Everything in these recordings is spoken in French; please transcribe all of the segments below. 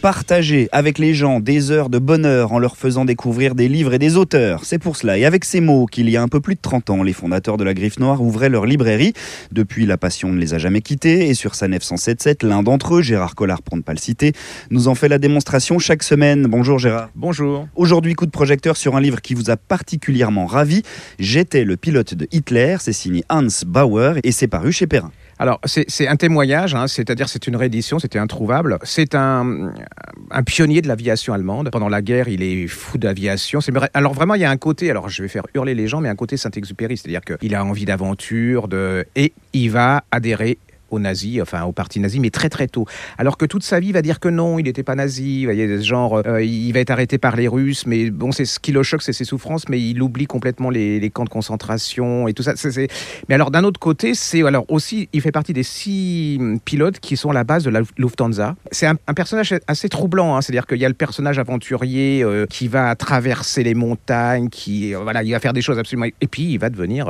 Partager avec les gens des heures de bonheur en leur faisant découvrir des livres et des auteurs. C'est pour cela, et avec ces mots, qu'il y a un peu plus de 30 ans, les fondateurs de la Griffe Noire ouvraient leur librairie. Depuis, la passion ne les a jamais quittés, et sur Sanef 177, l'un d'entre eux, Gérard Collard pour ne pas le citer, nous en fait la démonstration chaque semaine. Bonjour Gérard. Bonjour. Aujourd'hui, coup de projecteur sur un livre qui vous a particulièrement ravi. J'étais le pilote de Hitler, c'est signé Hans Bauer, et c'est paru chez Perrin. Alors, c'est un témoignage, hein, c'est-à-dire c'est une réédition, c'était introuvable. C'est un, pionnier de l'aviation allemande. Pendant la guerre, il est fou d'aviation. Alors vraiment, il y a un côté, alors je vais faire hurler les gens, mais un côté Saint-Exupéry, c'est-à-dire qu'il a envie d'aventure, de... et il va adhérer aux nazis, enfin au parti nazi, mais très très tôt. Alors que toute sa vie va dire que non, il n'était pas nazi. Euh, il va être arrêté par les Russes, mais bon, c'est ce qui le choque, c'est ses souffrances, mais il oublie complètement les, camps de concentration et tout ça. Mais alors d'un autre côté, c'est alors aussi, il fait partie des six pilotes qui sont à la base de la Lufthansa. C'est un, personnage assez troublant, hein. c'est-à-dire qu'il y a le personnage aventurier euh, qui va traverser les montagnes, qui euh, voilà, il va faire des choses absolument, et puis il va devenir.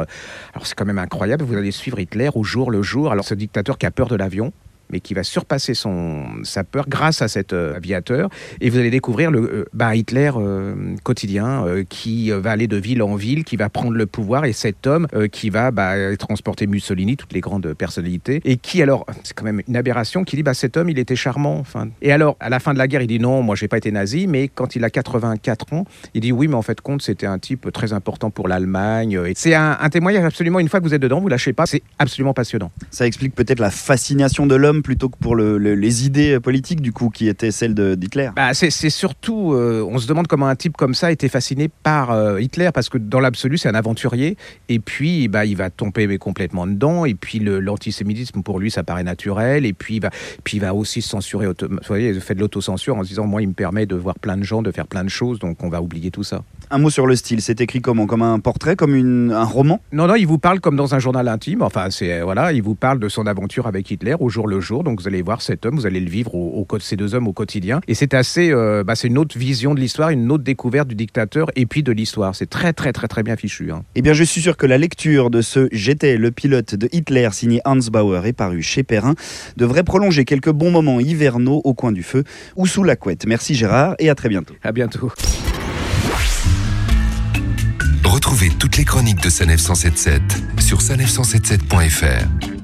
alors c'est quand même incroyable. Vous allez suivre Hitler au jour le jour. Alors ce dictateur qui a peur de l'avion mais qui va surpasser son, sa peur grâce à cet euh, aviateur. Et vous allez découvrir le euh, Hitler euh, quotidien qui va aller de ville en ville, qui va prendre le pouvoir, et cet homme qui va bah, transporter Mussolini, toutes les grandes personnalités, et qui alors, c'est quand même une aberration, qui dit bah, cet homme, il était charmant. Enfin. Et alors, à la fin de la guerre, il dit non, moi, j'ai pas été nazi, mais quand il a 84 ans, il dit oui, mais en fait, compte, c'était un type très important pour l'Allemagne. C'est un, un témoignage absolument, une fois que vous êtes dedans, vous lâchez pas, c'est absolument passionnant. Ça explique peut-être la fascination de l'homme plutôt que pour les idées politiques du coup qui étaient celles d'Hitler. Bah, c'est surtout, euh, on se demande comment un type comme ça était fasciné par euh, Hitler parce que dans l'absolu c'est un aventurier. Et puis bah, il va tomber complètement dedans. Et puis l'antisémitisme pour lui ça paraît naturel. Et puis, bah, puis il va aussi se censurer, vous voyez, il fait de l'autocensure en se disant moi il me permet de voir plein de gens, de faire plein de choses donc on va oublier tout ça. Un mot sur le style, c'est écrit comment? Comme un portrait, comme une, un roman? Non, non, il vous parle comme dans un journal intime. Enfin, c'est voilà, il vous parle de son aventure avec Hitler au jour le jour. Donc vous allez voir cet homme, vous allez le vivre au, au ces deux hommes au quotidien. Et c'est assez, euh, bah, c'est une autre vision de l'histoire, une autre découverte du dictateur et puis de l'histoire. C'est très, très, très, très bien fichu. Hein. Eh bien, je suis sûr que la lecture de ce J'étais le pilote de Hitler signé Hans Bauer et paru chez Perrin devrait prolonger quelques bons moments hivernaux au coin du feu ou sous la couette. Merci Gérard et à très bientôt. À bientôt. Retrouvez toutes les chroniques de Sanef 177 sur sanef177.fr.